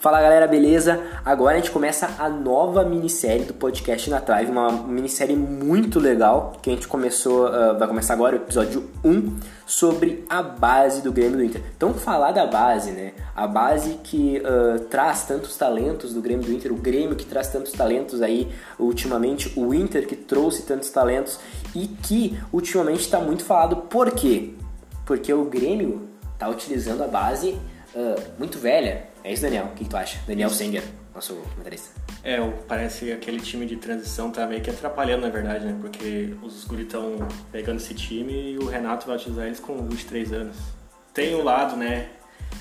Fala galera, beleza? Agora a gente começa a nova minissérie do podcast na Tribe, uma minissérie muito legal que a gente começou, uh, vai começar agora, o episódio 1, sobre a base do Grêmio do Inter. Então, falar da base, né? A base que uh, traz tantos talentos do Grêmio do Inter, o Grêmio que traz tantos talentos aí ultimamente, o Inter que trouxe tantos talentos e que ultimamente está muito falado. Por quê? Porque o Grêmio está utilizando a base uh, muito velha é isso, Daniel. O que, tu acha? Daniel Senger, nosso comentarista. É, parece aquele time de transição tá meio que atrapalhando, na verdade, né? Porque os guri estão pegando esse time e o Renato vai utilizar eles com 23 anos. Tem o lado, né?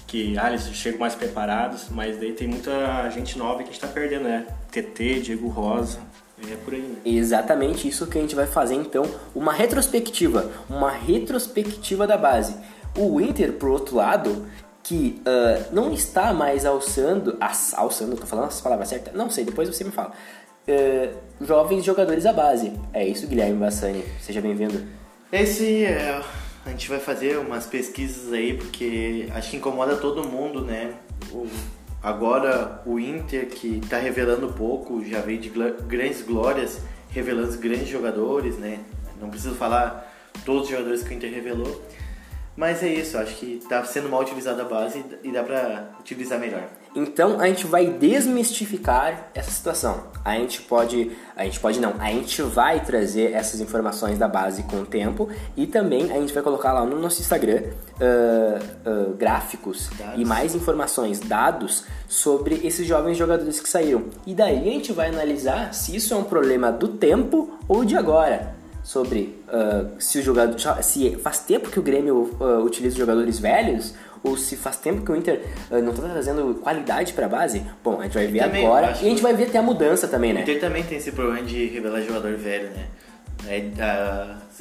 Que ah, eles chegam mais preparados, mas daí tem muita gente nova que a gente tá perdendo, né? TT, Diego Rosa, é por aí, né? Exatamente isso que a gente vai fazer então, uma retrospectiva, uma retrospectiva da base. O Inter, por outro lado, que uh, não está mais alçando, alçando, tô falando as palavras certas? Não sei, depois você me fala. Uh, jovens jogadores à base. É isso, Guilherme Bassani. Seja bem-vindo. Esse é, a gente vai fazer umas pesquisas aí porque acho que incomoda todo mundo, né? O, agora o Inter que está revelando pouco, já veio de grandes glórias, revelando grandes jogadores, né? Não preciso falar todos os jogadores que o Inter revelou. Mas é isso, acho que está sendo mal utilizada a base e dá para utilizar melhor. Então a gente vai desmistificar essa situação. A gente pode, a gente pode não, a gente vai trazer essas informações da base com o tempo e também a gente vai colocar lá no nosso Instagram uh, uh, gráficos dados. e mais informações, dados sobre esses jovens jogadores que saíram. E daí a gente vai analisar se isso é um problema do tempo ou de agora sobre uh, se o jogador se faz tempo que o Grêmio uh, utiliza jogadores velhos ou se faz tempo que o Inter uh, não está trazendo qualidade para a base. Bom, a gente vai ver também, agora e a gente vai ver até a mudança também, né? O Inter também tem esse problema de revelar jogador velho, né? É,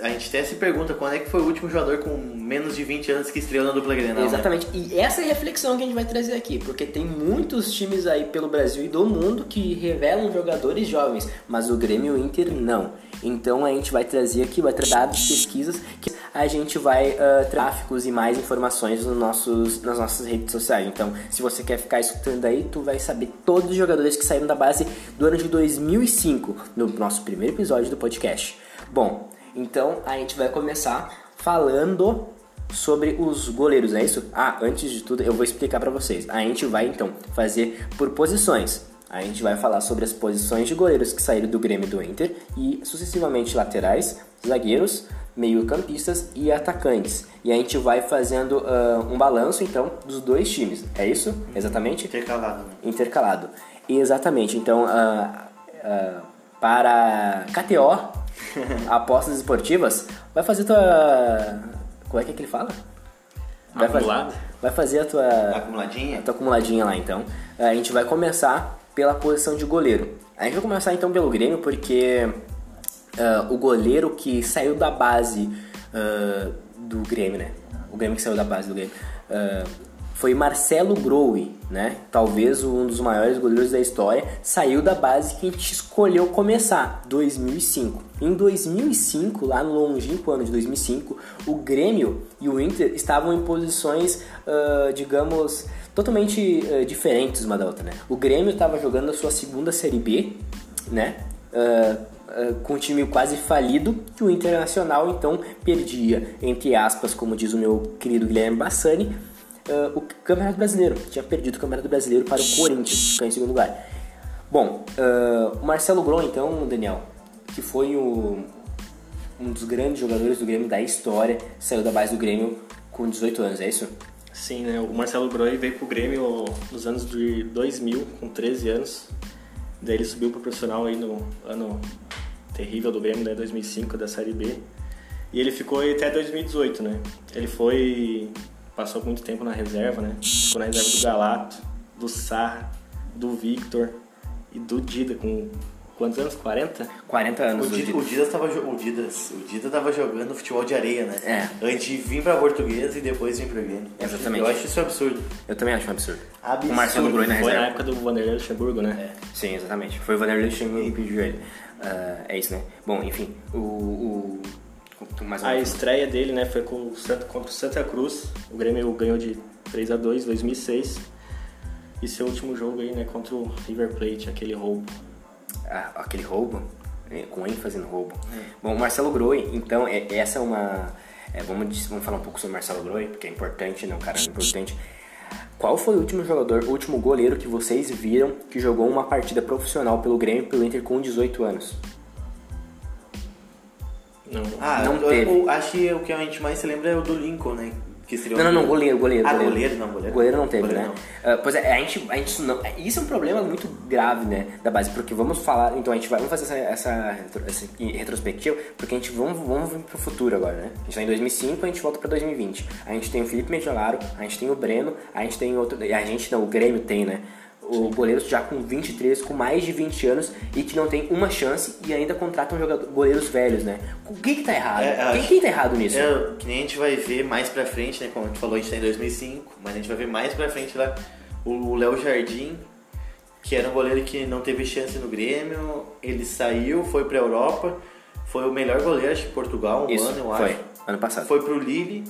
a, gente até se pergunta quando é que foi o último jogador com menos de 20 anos que estreou na dupla Grenal. Né? Exatamente. Né? E essa é a reflexão que a gente vai trazer aqui, porque tem muitos times aí pelo Brasil e do mundo que revelam jogadores jovens, mas o Grêmio e o Inter não. Então a gente vai trazer aqui, vai trazer dados, pesquisas, que a gente vai uh, tráficos e mais informações nos nossos, nas nossas redes sociais. Então, se você quer ficar escutando aí, tu vai saber todos os jogadores que saíram da base do ano de 2005, no nosso primeiro episódio do podcast. Bom, então a gente vai começar falando sobre os goleiros, é isso? Ah, antes de tudo eu vou explicar para vocês. A gente vai então fazer por posições. A gente vai falar sobre as posições de goleiros que saíram do Grêmio do Inter e sucessivamente laterais, zagueiros, meio-campistas e atacantes. E a gente vai fazendo uh, um balanço então dos dois times. É isso? Exatamente? Intercalado. Né? Intercalado. Exatamente. Então, uh, uh, para KTO, apostas esportivas, vai fazer tua. Como é que, é que ele fala? Vai Acumulado. fazer, vai fazer a tua. Acumuladinha? A tua acumuladinha lá então. A gente vai começar pela posição de goleiro. A gente vai começar então pelo Grêmio, porque uh, o goleiro que saiu da base uh, do Grêmio, né? O Grêmio que saiu da base do Grêmio. Uh, foi Marcelo Growe, né? Talvez um dos maiores goleiros da história, saiu da base que escolheu começar, 2005. Em 2005, lá no longínquo ano de 2005, o Grêmio e o Inter estavam em posições, uh, digamos, totalmente uh, diferentes uma da outra, né? O Grêmio estava jogando a sua segunda Série B, né? Uh, com um time quase falido, que o Internacional então perdia, entre aspas, como diz o meu querido Guilherme Bassani, uh, o Campeonato Brasileiro. Tinha perdido o Campeonato Brasileiro para o Corinthians, que em segundo lugar. Bom, uh, o Marcelo Gron, então, Daniel, que foi o, um dos grandes jogadores do Grêmio da história, saiu da base do Grêmio com 18 anos, é isso? Sim, né? O Marcelo Groi veio pro Grêmio nos anos de 2000, com 13 anos. Daí ele subiu pro profissional aí no ano terrível do Grêmio, né? 2005, da Série B. E ele ficou até 2018, né? Ele foi passou muito tempo na reserva, né? Ficou na reserva do Galato, do Sarra, do Victor e do Dida, com quantos anos? 40? 40 anos. O Dida, o Dida, tava, o Dida, o Dida tava jogando futebol de areia, né? É. Antes de vir pra Portuguesa e depois vir pra Grêmio. Exatamente. Eu acho isso absurdo. Eu também acho um absurdo. absurdo. O Marcelo Groi na reserva. Foi na época do Vanderlei Luxemburgo, né? É. Sim, exatamente. Foi o Vanderlei Luxemburgo que pediu ele. Uh, é isso, né? Bom, enfim, o, o mais a estreia dele, né, foi com, contra o Santa Cruz. O Grêmio ganhou de 3 a 2 em 2006. E seu último jogo aí, né, contra o River Plate, aquele roubo. Ah, aquele roubo, é, com ênfase no roubo. Bom, o Marcelo Groi, então, é, essa é uma. é, vamos, vamos falar um pouco sobre o Marcelo Groi, porque é importante, né? Um cara importante. Qual foi o último jogador, o último goleiro que vocês viram que jogou uma partida profissional pelo Grêmio pelo Inter com 18 anos? Não, Ah, Não eu, teve. eu acho que o que a gente mais se lembra é o do Lincoln, né? Que seria Não, não, não, goleiro, goleiro. Ah, goleiro, não, goleiro. Goleiro não teve, Goleiro né? Ah, pois é, a gente, a gente não, isso é um problema muito grave, né, da base, porque vamos falar, então a gente vai, vamos fazer essa, essa, essa retrospectiva, porque a gente, vamos, vamos vir pro futuro agora, né? A gente tá em 2005, a gente volta pra 2020. A gente tem o Felipe Mediolaro, a gente tem o Breno, a gente tem outro, a gente não, o Grêmio tem, né? O goleiro já com 23, com mais de 20 anos e que não tem uma chance e ainda contratam jogador, goleiros velhos, né? O que que tá errado? É, quem, quem tá errado nisso? É, que nem a gente vai ver mais pra frente, né? Como a gente falou, a gente tá em 2005, mas a gente vai ver mais pra frente lá o Léo Jardim, que era um goleiro que não teve chance no Grêmio, ele saiu, foi pra Europa, foi o melhor goleiro acho, de Portugal, um Isso, ano, eu foi, acho. ano passado. Foi pro Lille,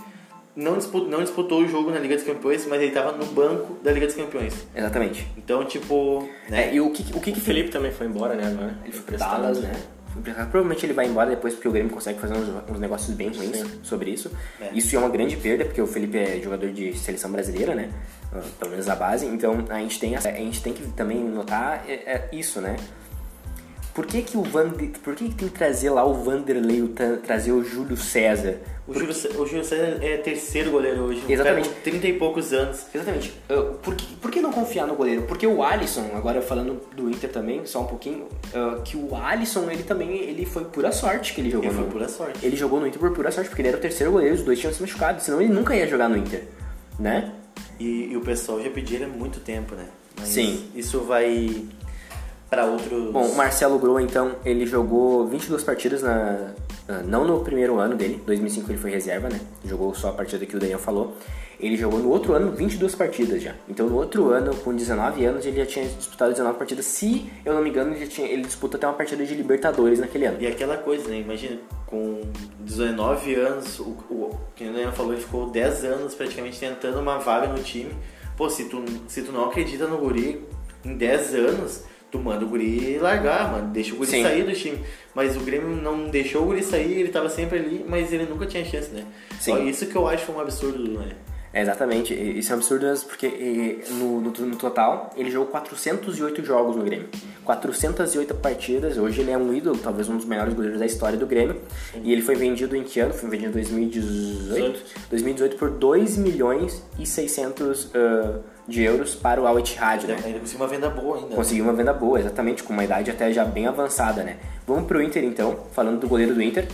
não disputou, não disputou o jogo na Liga dos Campeões, mas ele tava no banco da Liga dos Campeões. Exatamente. Então, tipo, né? É, e o que, o que, Felipe também foi embora, né, agora? Ele foi pro emprestado. Dallas, né? Foi. Provavelmente ele vai embora depois porque o Grêmio consegue fazer uns, uns negócios bem ruins Sim. sobre isso. É. Isso é uma grande perda, porque o Felipe é jogador de seleção brasileira, né? Ah, Pelo menos a base. Então a gente tem, a a gente tem que também notar é, é isso, né? Por que, que o Vander, por que, que tem que trazer lá o Vanderlei, o tra- trazer o Júlio César? O Júlio, Cé- o Júlio César é terceiro goleiro hoje. Exatamente. cara com 30 e poucos anos. Exatamente. Uh, por, que, por que não confiar no goleiro? Porque o Alisson, agora falando do Inter também, só um pouquinho, uh, que o Alisson, ele também, ele foi pura sorte que ele jogou Ele foi no pura sorte. Ele jogou no Inter por pura sorte, porque ele era o terceiro goleiro, os dois tinham se machucado, senão ele nunca ia jogar no Inter, né? E, e o pessoal já pediu ele há muito tempo, né? Mas Sim. Isso vai pra outros. Bom, o Marcelo Groa, então, ele jogou 22 partidas na... Não no primeiro ano dele, 2005 ele foi reserva, né? Jogou só a partida que o Daniel falou. Ele jogou no outro ano 22 partidas já. Então no outro ano, com 19 anos, ele já tinha disputado 19 partidas. Se eu não me engano, ele, já tinha, ele disputa até uma partida de Libertadores naquele ano. E aquela coisa, né? Imagina, com 19 anos, o, o, que o Daniel falou, ele ficou 10 anos praticamente tentando uma vaga no time. Pô, se tu, se tu não acredita no guri em 10 anos, tu manda o guri largar, mano. Deixa o guri Sim. sair do time. Mas o Grêmio não deixou o guri sair, ele tava sempre ali, mas ele nunca tinha chance, né? Sim. Ó, Isso que eu acho um absurdo, né? É, exatamente, isso é um absurdo mesmo, porque no, no, no total ele jogou 408 jogos no Grêmio. 408 partidas, hoje ele é um ídolo, talvez um dos melhores goleiros da história do Grêmio. E ele foi vendido em que ano? Foi vendido em 2018? 2018 por 2 milhões e 600 ah, de euros para o Al Ittihad, né? Ainda conseguiu uma venda boa ainda. Conseguiu uma venda boa, exatamente, com uma idade até já bem avançada, né? Vamos pro Inter então, falando do goleiro do Inter.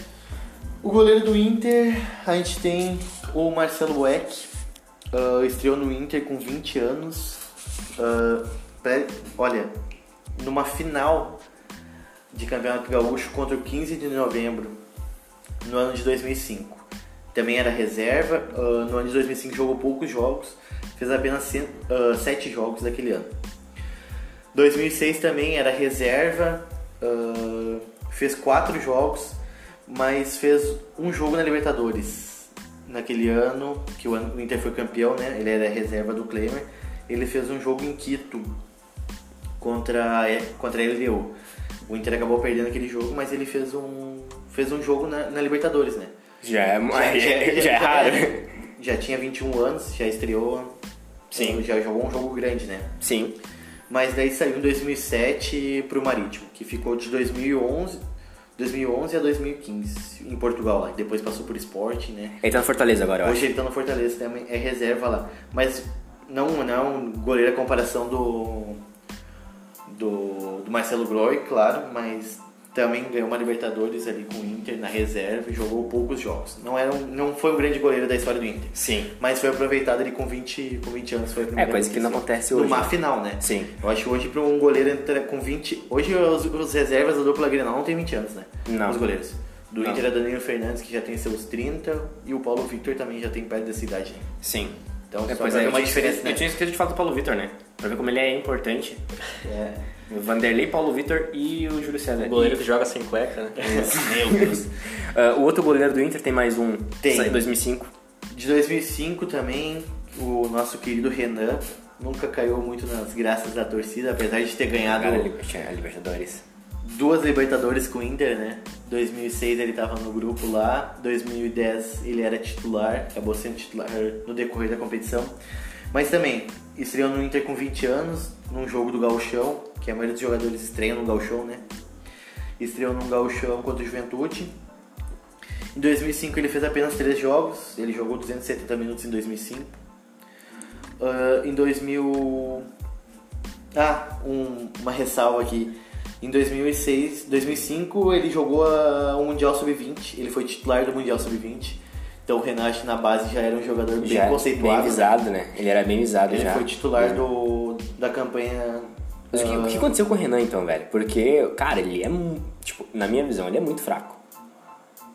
O goleiro do Inter, a gente tem o Marcelo Weck, ah, estreou no Inter com 20 anos. Ah, pré- olha, numa final de Campeonato Gaúcho contra o 15 de novembro, no ano de 2005. Também era reserva, ah, no ano de 2005 jogou poucos jogos, fez apenas 7 jogos daquele ano. 2006 também era reserva, fez quatro jogos, mas fez um jogo na Libertadores. Naquele ano, que o ano- o Inter foi campeão, né? Ele era reserva do Klemer. Ele fez um jogo em Quito contra, a- contra a LDU. O Inter acabou perdendo aquele jogo, mas ele fez um, fez um jogo na, na Libertadores, né? Já é, já, já é raro. Já tinha 21 anos, já estreou. Sim. Já jogou um jogo grande, né? Sim. Mas daí saiu em 2007 pro Marítimo, que ficou de 2011, 2011 a 2015 em Portugal lá. Depois passou por Sport, né? Ele tá no Fortaleza agora, eu Hoje acho. ele tá no Fortaleza também, é reserva lá. Mas não, não é um goleiro a comparação do, do, do Marcelo Groy, claro, mas também ganhou uma Libertadores ali com o Inter na reserva e jogou poucos jogos. Não, era um, não foi um grande goleiro da história do Inter. Sim. Mas foi aproveitado ali com 20, com 20 anos. Foi a primeira É, coisa que não acontece hoje, Numa né? final, né? Sim. Eu acho que hoje para um goleiro entrar com 20. Hoje os, os reservas da dupla Grenal não tem 20 anos, né? Não. Os goleiros. Do Não. Inter é Danilo Fernandes, que já tem seus 30, e o Paulo Victor também já tem perto dessa idade. Sim. Então, só é, ver eu uma tinha diferença, esquecido- né? Eu tinha esquecido de falar do Paulo Vitor, né? Pra ver como ele é importante. É. Vanderlei, Paulo Vitor e o Júlio César. O goleiro que joga sem cueca, né? Meu Deus. Ah, o outro goleiro do Inter tem mais um. Tem. Saiu em 2005. De 2005 também, o nosso querido Renan, nunca caiu muito nas graças da torcida, apesar de ter ganhado Cara, a Libertadores. duas Libertadores com o Inter, né? 2006 ele tava no grupo lá, 2010 ele era titular, acabou sendo titular no decorrer da competição. Mas também, estreou no Inter com 20 anos, num jogo do Gauchão, que a maioria dos jogadores estreiam no Gauchão, né? Estreou num Gauchão contra o Juventude. Em 2005 ele fez apenas 3 jogos, ele jogou 270 minutos em 2005. Ah, em 2000... Ah, um- uma ressalva aqui. Em 2006, 2005 ele jogou o Mundial Sub-20, ele foi titular do Mundial Sub-20. Então o Renato na base já era um jogador bem Já conceituado. bem visado, né? Ele era bem visado Ele já. foi titular do, da campanha. Mas o que, o que aconteceu com o Renan então, velho? Porque, cara, ele é, tipo, na minha visão, ele é muito fraco.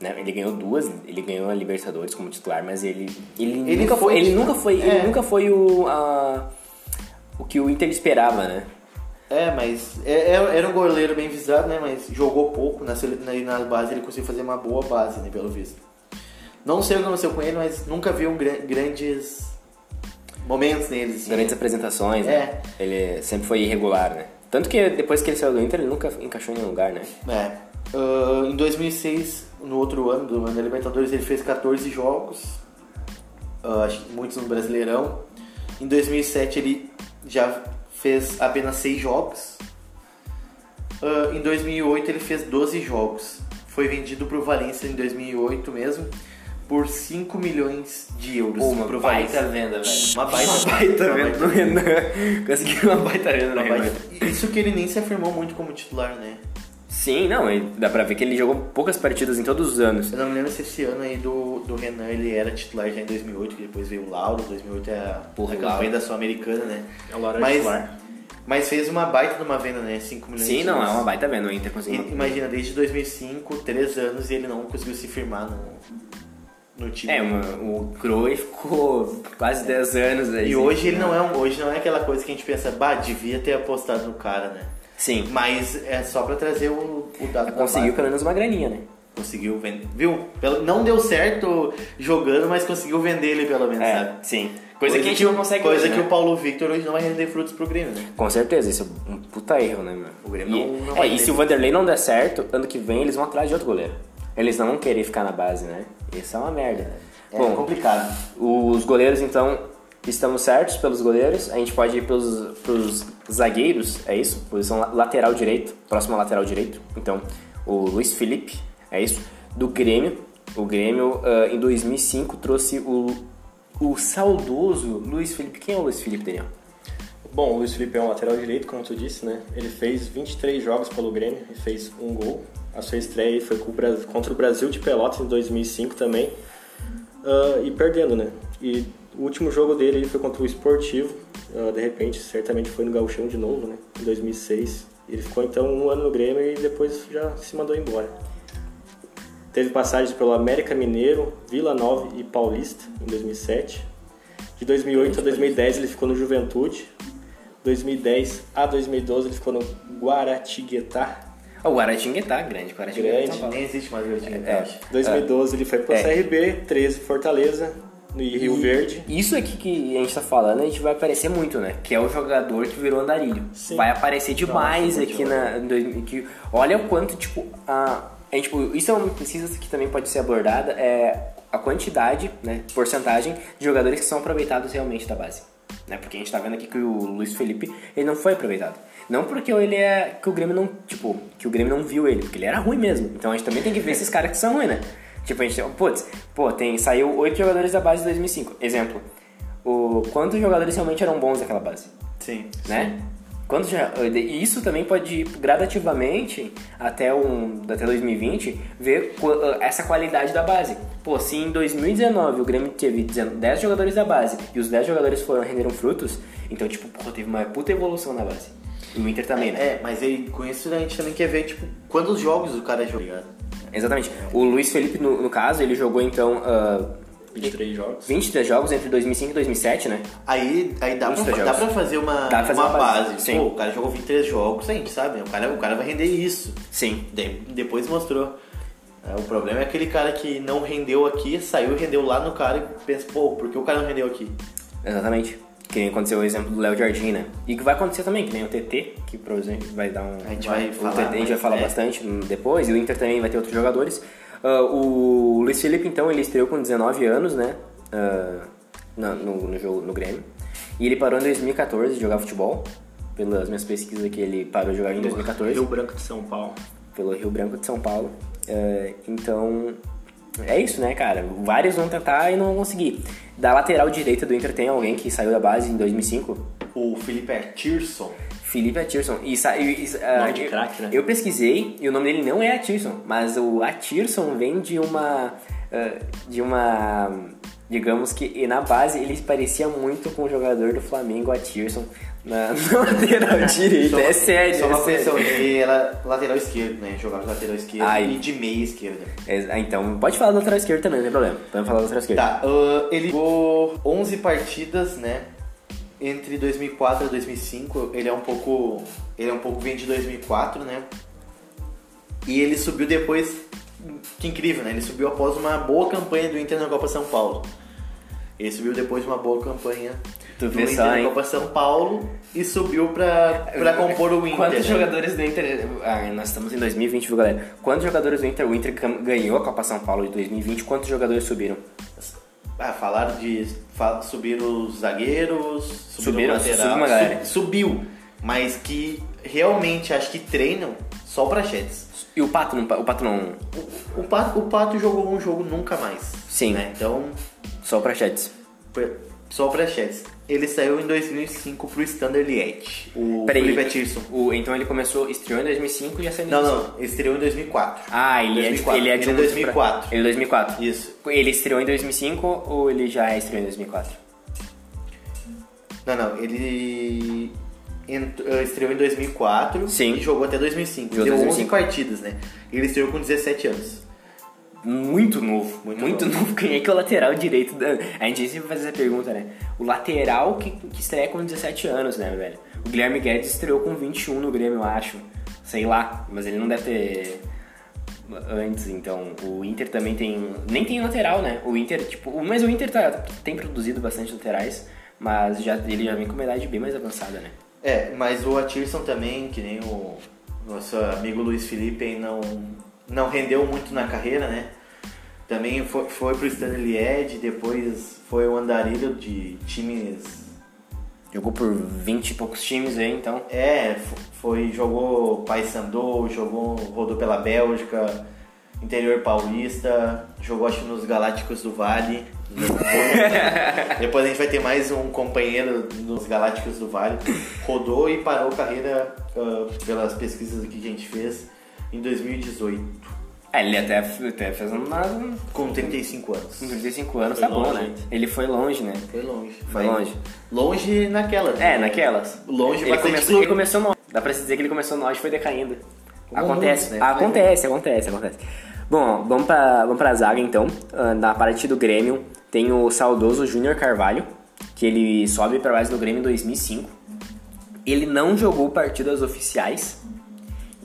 Né? Ele ganhou duas, ele ganhou a Libertadores como titular, mas ele ele, Ele nunca foi, ele nunca foi, É. ele nunca foi o a- o que o Inter esperava, né? É, mas é- é- era um goleiro bem visado, né? Mas jogou pouco na, na, na base, ele conseguiu fazer uma boa base, né? Pelo visto. Não sei o que aconteceu com ele, mas nunca vi um gra- grandes momentos neles. assim. Grandes apresentações, É. né? Ele sempre foi irregular, né? Tanto que depois que ele saiu do Inter, ele nunca encaixou em nenhum lugar, né? É. Ah, em 2006, no outro ano, do ano da Libertadores, ele fez 14 jogos. Acho que muitos no Brasileirão. Em 2007, ele já fez apenas 6 jogos. Ah, em 2008, ele fez 12 jogos. Foi vendido para o Valência em 2008 mesmo, por 5 milhões de euros. Pô, uma pro baita Valência. venda, velho. Uma baita, Uma baita uma venda no Renan. Conseguiu uma baita venda no Uma Renan. Isso que ele nem se afirmou muito como titular, né? Sim, não, dá pra ver que ele jogou poucas partidas em todos os anos. Eu não me lembro se esse ano aí do, do Renan ele era titular já em 2008, que depois veio o Lauro, 2008 é a, Porra, a o campanha da Sul-Americana, né? É o Lauro é mas, titular. mas fez uma baita de uma venda, né? 5 milhões Sim, não, é uma baita venda. O Inter conseguiu. imagina, desde 2005, 3 anos e ele não conseguiu se firmar no, no time. É, o Croy ficou quase 10 anos aí. E sem hoje ele não é um, hoje não é aquela coisa que a gente pensa, bah, devia ter apostado no cara, né? Sim, Mas é só pra trazer o, o dado da conseguiu pelo menos uma graninha, né? Conseguiu vender. Viu? Não deu certo jogando, mas conseguiu vender ele pelo menos, É, sabe? sim. Coisa, que a gente não consegue Coisa hoje, que né? o Paulo Victor hoje não vai render frutos pro Grêmio, né? Com certeza, isso é um puta erro, né, meu? O Grêmio E, não- não é, e se o Vanderlei não der certo, ano que vem eles vão atrás de outro goleiro. Eles não vão querer ficar na base, né? Isso é uma merda. É Bom, complicado. os goleiros, então, estamos certos pelos goleiros. A gente pode ir pelos, pelos zagueiros, é isso? Posição la- lateral direito, próximo ao lateral direito. Então, o Luiz Felipe, é isso? Do Grêmio. O Grêmio, ah, em 2005, trouxe o, o saudoso Luiz Felipe. Quem é o Luiz Felipe, Daniel? Bom, o Luiz Felipe é um lateral direito, como tu disse, né? Ele fez 23 jogos pelo Grêmio e fez um gol. A sua estreia foi contra o Brasil de Pelotas em 2005 também. Ah, e perdendo, né? E o último jogo dele foi contra o Esportivo. Ah, de repente, certamente foi no Gauchão de novo, né? Em 2006. Ele ficou então um ano no Grêmio e depois já se mandou embora. Teve passagens pelo América Mineiro, Vila Nova e Paulista em 2007. De 2008 a 2010 ele ficou no Juventude. 2010 a 2012 ele ficou no Guaratinguetá. O Guaratinguetá, grande. Guaratinguetá. Grande. Nem existe mais Verdinho, É. eu acho. 2012 ele foi pro É. CRB, 13 Fortaleza e Rio Verde. Isso aqui que a gente tá falando, a gente vai aparecer muito, né? Que é o jogador que virou andarilho. Sim. Vai aparecer demais Nossa, aqui na. em 2000 que- olha o quanto, tipo, a. a gente, tipo, isso é uma pesquisa que também pode ser abordada, é a quantidade, né? Porcentagem de jogadores que são aproveitados realmente da base. Né? Porque a gente tá vendo aqui que o Luiz Felipe, ele não foi aproveitado. Não porque ele é. que o Grêmio não. Tipo, que o Grêmio não viu ele, porque ele era ruim mesmo. Então a gente também tem que ver esses caras que são ruins, né? Tipo, a gente. Putz, pô, tem, saiu oito jogadores da base de 2005. Exemplo. O, quantos jogadores realmente eram bons daquela base? Sim. né? Quando já, e isso também pode ir gradativamente até, um, até 2020 ver qua- essa qualidade da base. Pô, se em 2019 o Grêmio teve 10 jogadores da base e os 10 jogadores foram renderam frutos, então tipo, pô, teve uma puta evolução na base. E o Inter também, né? É, mas aí, com isso a gente também quer ver, tipo, quantos jogos o cara jogou. ligado? Exatamente. O Luiz Felipe, no, no caso, ele jogou então ah, 23 jogos. 23 jogos entre 2005 e 2007, né? Aí, aí dá, pra, 23 dá pra fazer uma, Dá pra fazer uma uma base, base. sim. Pô, o cara jogou 23 jogos, a gente sabe, né? O cara, o cara vai render isso. Sim. De- depois mostrou. É, o problema é aquele cara que não rendeu aqui, saiu e rendeu lá no cara e pensa, pô, por que o cara não rendeu aqui? Exatamente. Que nem aconteceu o exemplo do Léo Jardim, né? E que vai acontecer também, que nem o TT, que por exemplo vai dar um. A gente vai o falar TT a gente vai falar é. bastante depois, e o Inter também vai ter outros jogadores. Ah, o Luiz Felipe, então, ele estreou com 19 anos, né? Ah, na- no, no jogo no Grêmio. E ele parou em 2014 de jogar futebol. Pelas minhas pesquisas aqui, ele parou de jogar em 2014 Rio Branco de São Paulo. pelo Rio Branco de São Paulo. É, então, é isso, né, cara? Vários vão tentar e não vão conseguir. Da lateral direita do Inter tem alguém que saiu da base em 2005? O Felipe é Tirson. Felipe Atirson. E, e, e, de eu- craque, né? Eu pesquisei e o nome dele não é Atirson, mas o Atirson vem de uma. ah, de uma. Digamos que e na base ele parecia muito com o jogador do Flamengo, Atirson, na, na lateral direita. é sério, Só é uma sério. ele era lateral esquerdo, né? Jogava de lateral esquerdo Ai. e de meia esquerda. É, então, pode falar do lateral esquerdo também, não tem problema. Podemos falar do lateral esquerdo. Tá, ah, ele jogou 11 partidas, né? Entre 2004 e 2005, ele é um pouco, ele é um pouco vem de 2004, né? E ele subiu depois, que incrível, né? Ele subiu após uma boa campanha do Inter na Copa São Paulo. Ele subiu depois de uma boa campanha Tu do Inter só, na? Copa São Paulo e subiu pra, pra compor o Inter. Quantos né? jogadores do Inter. Ah, nós estamos em 2020, viu, galera? Quantos jogadores do Inter. O Inter ganhou a Copa São Paulo de 2020. Quantos jogadores subiram? Ah, falaram de fa- subir os zagueiros, subir Subiram, o lateral. galera. Su- subiu, mas que realmente acho que treinam só pra Chetes. E o Pato não. O Pato não. O Pato, o Pato jogou um jogo nunca mais. Sim. Né? Então, Só pra chats. foi só pra Chetes. Ele saiu em 2005 pro Standard Liège. O Peraí. Felipe Atirson. O, então ele começou, estreou em 2005 e já saiu em Não, 2005. não, ele estreou em 2004. Ah, ele 2004. é de, ele é de Ele é um 2004. Ele é 2004. Isso. Ele estreou em 2005 ou ele já estreou em 2004? Não, não, ele eh, estreou em 2004 Sim. e jogou até 2005. Jogou Deu 2005. 11 partidas, né? Ele estreou com 17 anos. Muito novo, Muito muito, novo. Quem é que é o lateral direito da... A gente sempre faz essa pergunta, né? O lateral que, que estreia com 17 anos, né, velho? O Guilherme Guedes estreou com 21 no Grêmio, eu acho. Sei lá, mas ele não deve ter antes, então. O Inter também tem... Nem tem lateral, né? O Inter, tipo... Mas o Inter tá, tem produzido bastante laterais, mas já, ele já vem com uma idade bem mais avançada, né? É, mas o Atirson também, que nem o nosso amigo Luiz Felipe, não, não rendeu muito na carreira, né? Também foi, foi pro Stanley Liège, depois foi o andarilho de times... Jogou por 20 e poucos times aí, então... É, fo- foi, jogou Paysandu, jogou, rodou pela Bélgica, interior paulista, jogou acho nos Galácticos do Vale. Depois a gente vai ter mais um companheiro nos Galácticos do Vale. Rodou e parou carreira ah, pelas pesquisas que a gente fez em 2018, É, ele até, até fez uma... com 35 anos. Com 35 anos, Foi tá bom, longe, né? gente. Ele foi longe, né? Foi longe. Foi longe. Longe naquela. É, naquelas. Longe ele começou, longe. ele começou no Dá pra se dizer que ele começou no auge e foi decaindo. Como acontece, muitos, né? acontece, acontece, acontece. Bom, vamos pra, vamos pra zaga então. Ah, Na parte do Grêmio tem o saudoso Júnior Carvalho, que ele sobe pra base do Grêmio em 2005. Ele não jogou partidas oficiais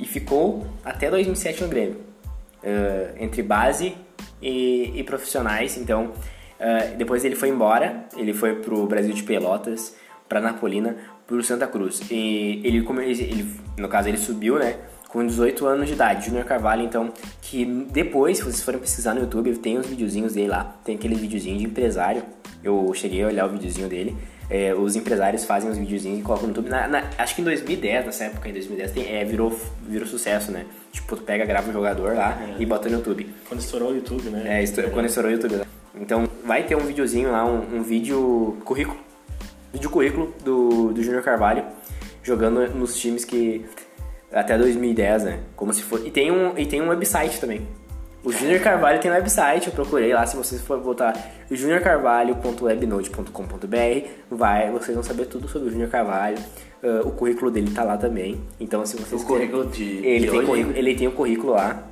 e ficou até 2007 no Grêmio. Ah, entre base e, e profissionais, então ah, depois ele foi embora, ele foi pro Brasil de Pelotas, pra Napolina, pro Santa Cruz. E ele, ele no caso ele subiu, né, com 18 anos de idade, Júnior Carvalho, então, que depois, se vocês forem pesquisar no YouTube, tem os videozinhos dele lá, tem aquele videozinho de empresário, eu cheguei a olhar o videozinho dele, é, os empresários fazem os videozinhos e colocam no YouTube. Na- na- acho que em 2010, nessa época, em 2010, tem, é, virou, virou sucesso, né? Tipo, tu pega, grava um jogador lá e bota no YouTube. Quando estourou o YouTube, né? É, quando estourou o YouTube. né? Então, vai ter um videozinho lá, um, um vídeo currículo, vídeo currículo do, do Júnior Carvalho, jogando nos times que até 2010, né? Como se for. E tem um, e tem um website também. O Júnior Carvalho tem um website, eu procurei lá, se vocês for botar juniorcarvalho.webnote.com.br, vai, vocês vão saber tudo sobre o Júnior Carvalho. Ah, o currículo dele tá lá também. Então, se vocês O currículo de- ele de tem currículo, ele tem o currículo lá.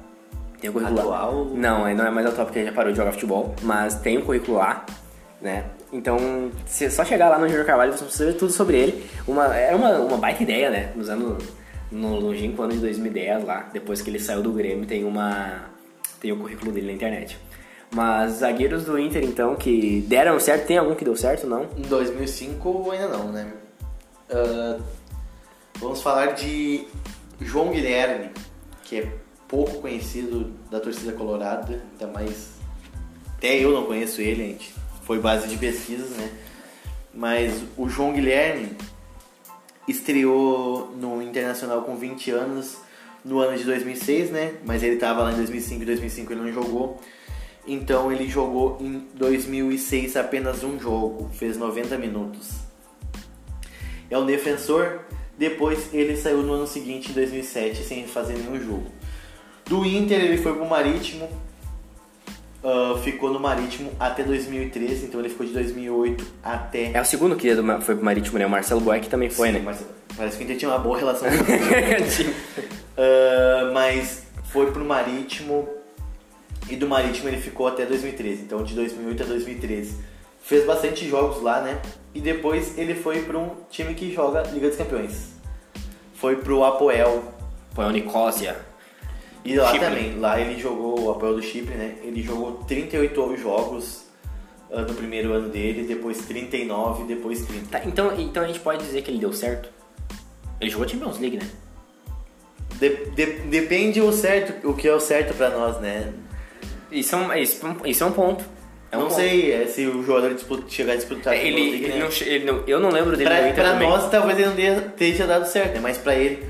Tem o currículo lá. Atual? Não, ele não é mais atual porque ele já parou de jogar futebol, mas tem o currículo lá, né? Então, se é só chegar lá no Júnior Carvalho, você precisa saber tudo sobre ele. Uma, era uma, uma baita ideia, né? Nos anos, no longínquo ano de 2010 lá, depois que ele saiu do Grêmio, tem uma tem o currículo dele na internet. Mas zagueiros do Inter, então, que deram certo, tem algum que deu certo, não? Em 2005 ainda não, né? Ah, vamos falar de João Guilherme, que é pouco conhecido da torcida colorada, ainda mais. Até eu não conheço ele, gente. Foi base de pesquisas, né? Mas o João Guilherme estreou no Internacional com 20 anos no ano de 2006, né? Mas ele estava lá em 2005 e 2005 ele não jogou. Então ele jogou em 2006 apenas um jogo, fez 90 minutos. É um defensor. Depois ele saiu no ano seguinte, em 2007, sem fazer nenhum jogo. Do Inter ele foi pro Marítimo, ah, ficou no Marítimo até 2013, então ele ficou de 2008 até. É o segundo que do- foi pro Marítimo, né? O Marcelo Boeck também foi, Sim, né? mas parece que o Inter tinha uma boa relação com o Ah, mas foi pro Marítimo e do Marítimo ele ficou até 2013, então de 2008 a 2013. Fez bastante jogos lá, né? E depois ele foi para um time que joga Liga dos Campeões. Foi pro Apoel. Foi o Nicósia. E lá Chipre. também, lá ele jogou o Apoel do Chipre, né? Ele jogou 38 jogos ah, no primeiro ano dele, depois 39, depois 30. Tá, então, então a gente pode dizer que ele deu certo? Ele jogou Champions League, né? De- de- depende o certo, o que é o certo pra nós, né? Isso é um, isso, isso é um ponto. É um não ponto. sei é, se o jogador disputa, chegar a disputar Ele, ele né? não, che- ele não- eu não lembro dele Pra, pra nós talvez ele não tenha dado certo, né? Mas pra ele.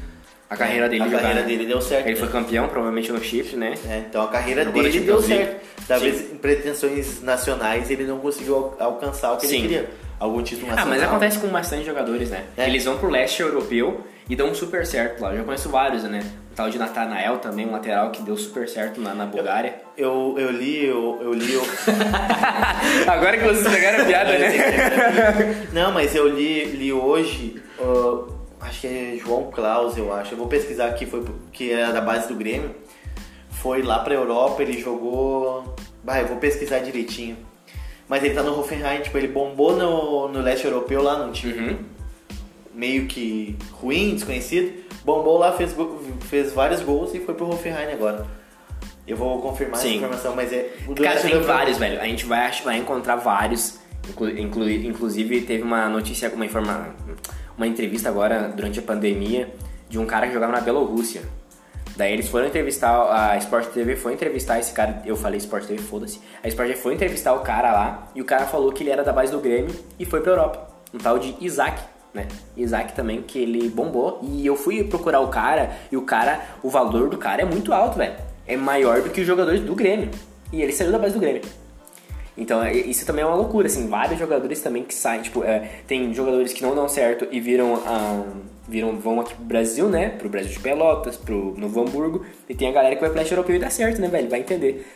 A carreira dele A jogar, carreira né? dele deu certo. Ele né? foi campeão, provavelmente no Chipre, né? É, então a carreira Agora dele deu certo. Talvez em pretensões nacionais ele não conseguiu al- alcançar o que Sim. ele queria. Algum título Ah, nacional. mas acontece com bastante jogadores, né? É. Eles vão pro leste europeu e dão super certo lá. Eu já conheço vários, né? O tal de Natanael também, um lateral que deu super certo na, na Bulgária. Eu, eu li, eu, eu li. Eu... Agora que vocês pegaram a piada, né? não, mas eu li, li hoje. ah, acho que é João Klaus, eu acho. Eu vou pesquisar aqui, foi que era da base do Grêmio. Foi lá pra Europa, ele jogou. Bah, eu vou pesquisar direitinho. Mas ele tá no Hoffenheim, tipo, ele bombou no, no leste europeu lá, num time Uhum. meio que ruim, desconhecido. Bombou lá, fez, fez vários gols e foi pro Hoffenheim agora. Eu vou confirmar Sim. essa informação, mas é. Cara, tem europeu- vários, velho. A gente vai, vai encontrar vários. Inclu, inclu- inclusive, teve uma notícia, uma, informa, uma entrevista agora, durante a pandemia, de um cara que jogava na Bielorrússia. Daí eles foram entrevistar, a Sport TV foi entrevistar esse cara, eu falei Sport TV, foda-se. A Sport TV foi entrevistar o cara lá, e o cara falou que ele era da base do Grêmio e foi pra Europa. Um tal de Isaac, né? Isaac também, que ele bombou. E eu fui procurar o cara, e o cara, o valor do cara é muito alto, velho. É maior do que os jogadores do Grêmio. E ele saiu da base do Grêmio. Então, é- isso também é uma loucura, assim, vários jogadores também que saem, tipo, é, tem jogadores que não dão certo e viram, ah, viram vão aqui pro Brasil, né, pro Brasil de Pelotas, pro Novo Hamburgo, e tem a galera que vai pro leste europeu e dá certo, né, velho, vai entender.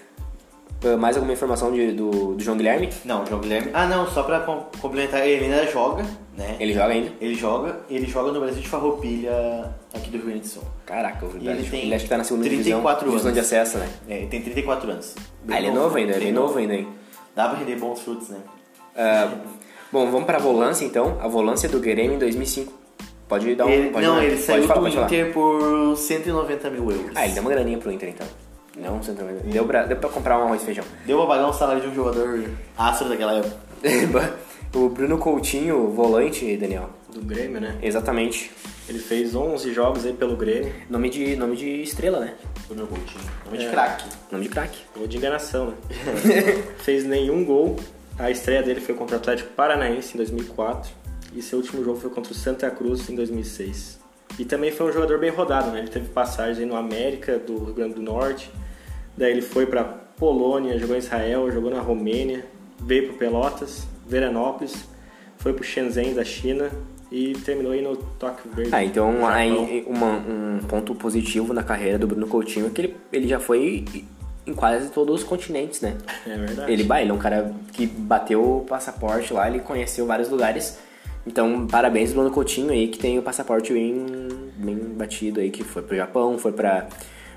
Mais alguma informação de- do, do João Guilherme? Não, o João Guilherme. Ah, não, só pra com- complementar, ele ainda joga, né? Ele joga ainda? Ele joga, ele joga no Brasil de Farroupilha, aqui do Rio Grande do Sul. Caraca, o ele Brasil, tem ele acho que tá na segunda 34 divisão, divisão de anos. acesso, né? É, ele tem 34 anos. Ah, ele é novo ainda, ele é bem novo ainda, hein? Dá pra render bons frutos, né? Ah, bom, vamos pra volância então, a volância do Grêmio em 2005. Pode dar um... Ele- pode não, dar- ele pode saiu falar, do pode falar. Inter por 190 mil euros. Ah, ele deu uma graninha pro Inter então. Não, 190. Deu pra, deu pra comprar um arroz e feijão. Deu pra pagar um salário de um jogador astro daquela época. o Bruno Coutinho, volante, Daniel. Do Grêmio, né? Exatamente. Ele fez 11 jogos aí pelo Grêmio. Nome de, nome de estrela, né? Bruno Coutinho. Nome de É. craque. Nome de craque. Gol de enganação, né? fez nenhum gol. A estreia dele foi contra o Atlético Paranaense em 2004. E seu último jogo foi contra o Santa Cruz em 2006. E também foi um jogador bem rodado, né? Ele teve passagens aí no América, do Rio Grande do Norte. Daí ele foi pra Polônia, jogou em Israel, jogou na Romênia. Veio pro Pelotas, Veranópolis. Foi pro Shenzhen da China. E terminou aí no Tóquio Verde. Ah, então aí, uma- um ponto positivo na carreira do Bruno Coutinho é que ele, ele já foi em quase todos os continentes, né? É verdade. Ele, bah, ele é um cara que bateu o passaporte lá, ele conheceu vários lugares. Então, parabéns Bruno Coutinho aí, que tem o passaporte bem, bem batido aí, que foi pro Japão, foi pra,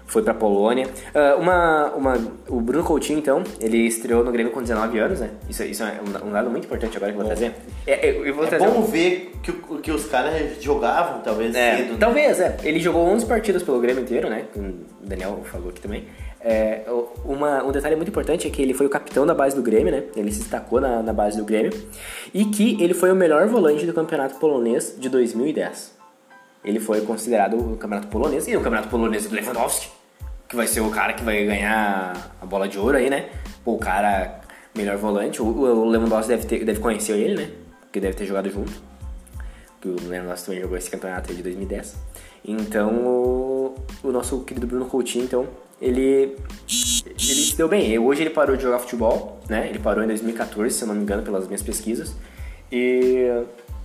foi pra Polônia. Ah, uma, uma, o Bruno Coutinho, então, ele estreou no Grêmio com 19 anos, né? Isso, isso é um, um dado muito importante agora que eu vou trazer. É, eu, eu vou É trazer bom um- ver que, o- que os caras jogavam, talvez, é, cedo. né? talvez, é. Ele jogou 11 partidas pelo Grêmio inteiro, né? O Daniel falou aqui também. É, uma, um detalhe muito importante é que ele foi o capitão da base do Grêmio, né? Ele se destacou na, na base do Grêmio. E que ele foi o melhor volante do campeonato polonês de 2010. Ele foi considerado o campeonato polonês e o campeonato polonês do Lewandowski, que vai ser o cara que vai ganhar a bola de ouro aí, né? Pô, o cara melhor volante. O, o Lewandowski deve, ter, deve conhecer ele, né? Porque deve ter jogado junto. Que o Lewandowski também jogou esse campeonato aí de 2010. Então, o, o nosso querido Bruno Coutinho, então, ele, ele se deu bem. Hoje ele parou de jogar futebol, né? Ele parou em 2014, se eu não me engano, pelas minhas pesquisas. E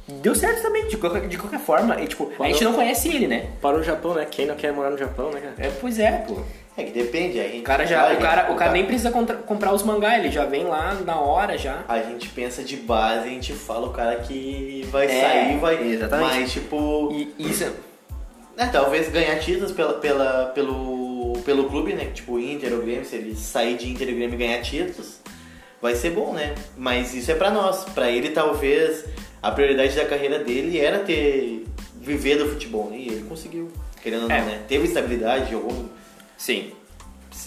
deu certo também, de qualquer, de qualquer forma. E, tipo, a gente não conhece ele, né? Parou no Japão, né? Quem não quer morar no Japão, né, cara? É, pois é, pô. É que depende, a gente. O cara, já, vai, o cara, né? o cara nem precisa contra- comprar os mangá, ele já vem lá na hora já. A gente pensa de base, a gente fala o cara que vai É, sair, vai. exatamente. Mas, tipo. E isso. É, talvez ganhar títulos pela, pela, pelo, pelo clube, né? Tipo, Inter ou Grêmio, se ele sair de Inter e Grêmio e ganhar títulos, vai ser bom, né? Mas isso é pra nós. Pra ele, talvez, a prioridade da carreira dele era ter... viver do futebol. E ele conseguiu, querendo ou não, É. né? Teve estabilidade, jogou... Sim.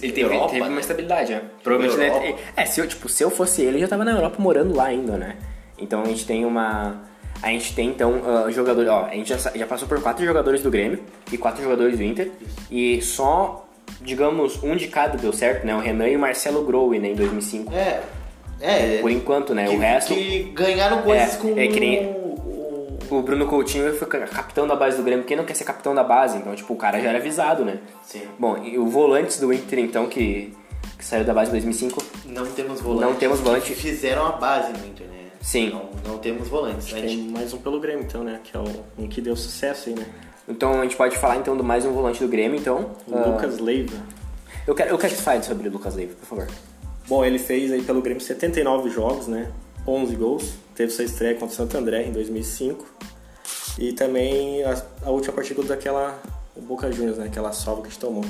Ele teve, Europa, teve né? uma estabilidade, né? Provavelmente Europa. É, se eu, tipo, se eu fosse ele, eu já tava na Europa morando lá ainda, né? Então a gente tem uma. A gente tem então ah, jogadores. Ó, a gente já, já passou por quatro jogadores do Grêmio e quatro jogadores do Inter. E só, digamos, um de cada deu certo, né? O Renan e o Marcelo Growe, né? Em 2005. É, é... Por enquanto, né? que, o resto. Que ganharam coisas É, com é que nem- o- O Bruno Coutinho foi ca- capitão da base do Grêmio. Quem não quer ser capitão da base? Então, tipo, o cara já era avisado, né? Sim. Bom, e o volantes do Inter, então, que, que saiu da base em 2005, Não temos volantes. Não temos volante. Fizeram a base no Inter, né? Sim. Não, não temos volantes. A Tem mais um pelo Grêmio, então, né? Que é o, um que deu sucesso aí, né? Então a gente pode falar então do mais um volante do Grêmio, então. O Ah, Lucas Leiva. eu quero, eu quero que você fale sobre o Lucas Leiva, por favor. Bom, ele fez aí pelo Grêmio 79 jogos, né? 11 gols. Teve sua estreia contra o Santo André em 2005. E também a, a última partida daquela o Boca Juniors, né? Aquela salva que a gente tomou.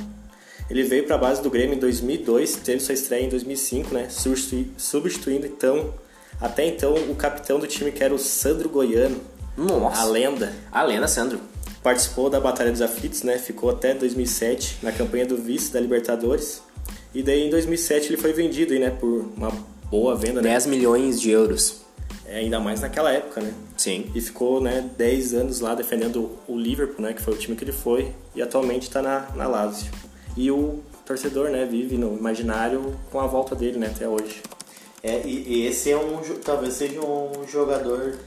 Ele veio para a base do Grêmio em 2002, teve sua estreia em 2005, né? Substitui- Substituindo então, até então, o capitão do time que era o Sandro Goiano, Nossa. a lenda. A lenda, Sandro. Participou da Batalha dos Aflitos, né? Ficou até 2007 na campanha do vice da Libertadores. E daí em 2007 ele foi vendido aí, né? Por uma boa venda, né? 10 milhões de euros. É, ainda mais naquela época, né? Sim. E ficou, né, 10 anos lá defendendo o Liverpool, né? Que foi o time que ele foi. E atualmente tá na, na Lazio. E o torcedor, né? Vive no imaginário com a volta dele, né? Até hoje. É, e, e esse é um, talvez seja um jogador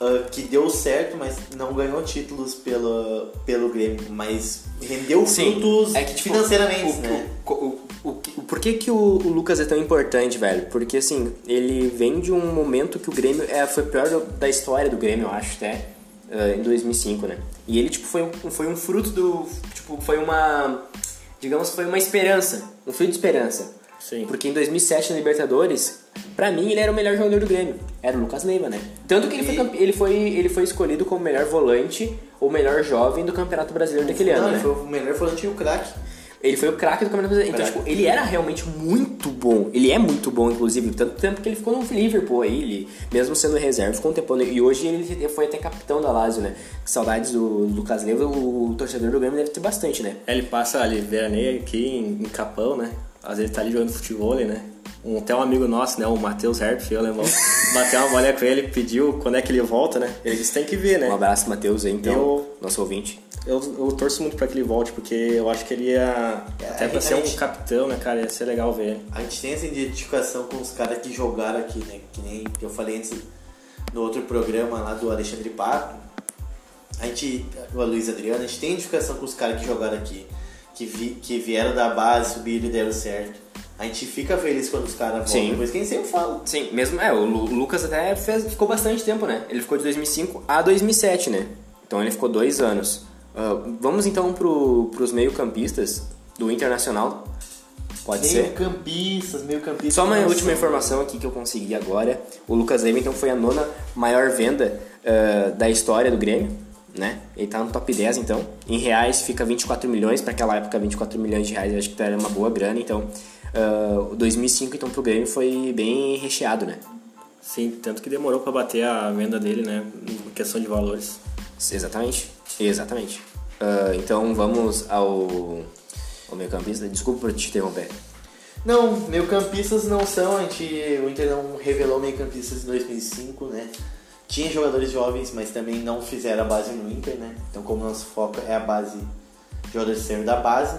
ah, que deu certo, mas não ganhou títulos pelo, pelo Grêmio, mas rendeu frutos É que, tipo, financeiramente, o, né? O, o, o, o- por que, que o, o Lucas é tão importante, velho? Porque, assim, ele vem de um momento que o Grêmio é, foi o pior da história do Grêmio, eu acho, até, eh, em 2005, né? E ele, tipo, foi um, foi um fruto do... Tipo, foi uma... Digamos, foi uma esperança. Um fruto de esperança. Sim. Porque em 2007, na Libertadores, pra mim, ele era o melhor jogador do Grêmio. Era o Lucas Leiva, né? Tanto que ele, foi, E- campe- ele, foi, ele foi escolhido como melhor volante ou melhor jovem do Campeonato Brasileiro daquele Não, ano, ele né? foi o melhor volante e o craque. Ele foi o craque do Campeonato Brasileiro. Então, tipo, ele era realmente muito bom. Ele é muito bom, inclusive. Tanto tempo que ele ficou no Liverpool aí, ele, mesmo sendo reserva, ficou um tempão. E hoje ele foi até capitão da Lazio, né? Saudades do Lucas Leiva, o, torcedor do Grêmio deve ter bastante, né? É, Ele passa ali, veraneia aqui em, em Capão, né? Às vezes ele tá ali jogando futebol, né? Um, até um amigo nosso, né? O Matheus Herpf, alemão, bateu uma bolinha com ele, pediu quando é que ele volta, né? Ele disse tem que ver, né? Um abraço, Matheus, então, Eu- nosso ouvinte. Eu, eu torço muito pra que ele volte, porque eu acho que ele ia. Até a pra gente- ser a um gente- capitão, né, cara? Ia ser legal ver ele. A gente tem essa identificação com os caras que jogaram aqui, né? Que nem eu falei antes no outro programa lá do Alexandre Pato. A gente, o Luiz Adriano, a gente tem identificação com os caras que jogaram aqui. Que, vi, que vieram da base, subiram e deram certo. A gente fica feliz quando os caras voltam. Sim. Por isso que a gente sempre fala. Sim, mesmo, é, o Lu- Lucas até fez, ficou bastante tempo, né? Ele ficou de 2005 a 2007, né? Então ele ficou dois anos. Ah, vamos então pro, pros meio-campistas do Internacional. Pode Meio ser? campistas, meio campistas. Só uma nossa. última informação aqui que eu consegui agora. O Lucas Leiva então foi a nona maior venda ah, da história do Grêmio, né? Ele tá no top 10 então. Em reais fica 24 milhões, para aquela época 24 milhões de reais eu acho que era uma boa grana, então ah, o 2005 então pro Grêmio foi bem recheado, né? Sim, tanto que demorou pra bater a venda dele, né? Em questão de valores. Exatamente, exatamente. Ah, então vamos ao O meio campista, desculpa por te interromper. Não, meio campistas não são, a gente, o Inter não revelou meio campistas em 2005, né? Tinha jogadores jovens, mas também não fizeram a base no Inter, né? Então como nosso foco é a base, jogadores que da base.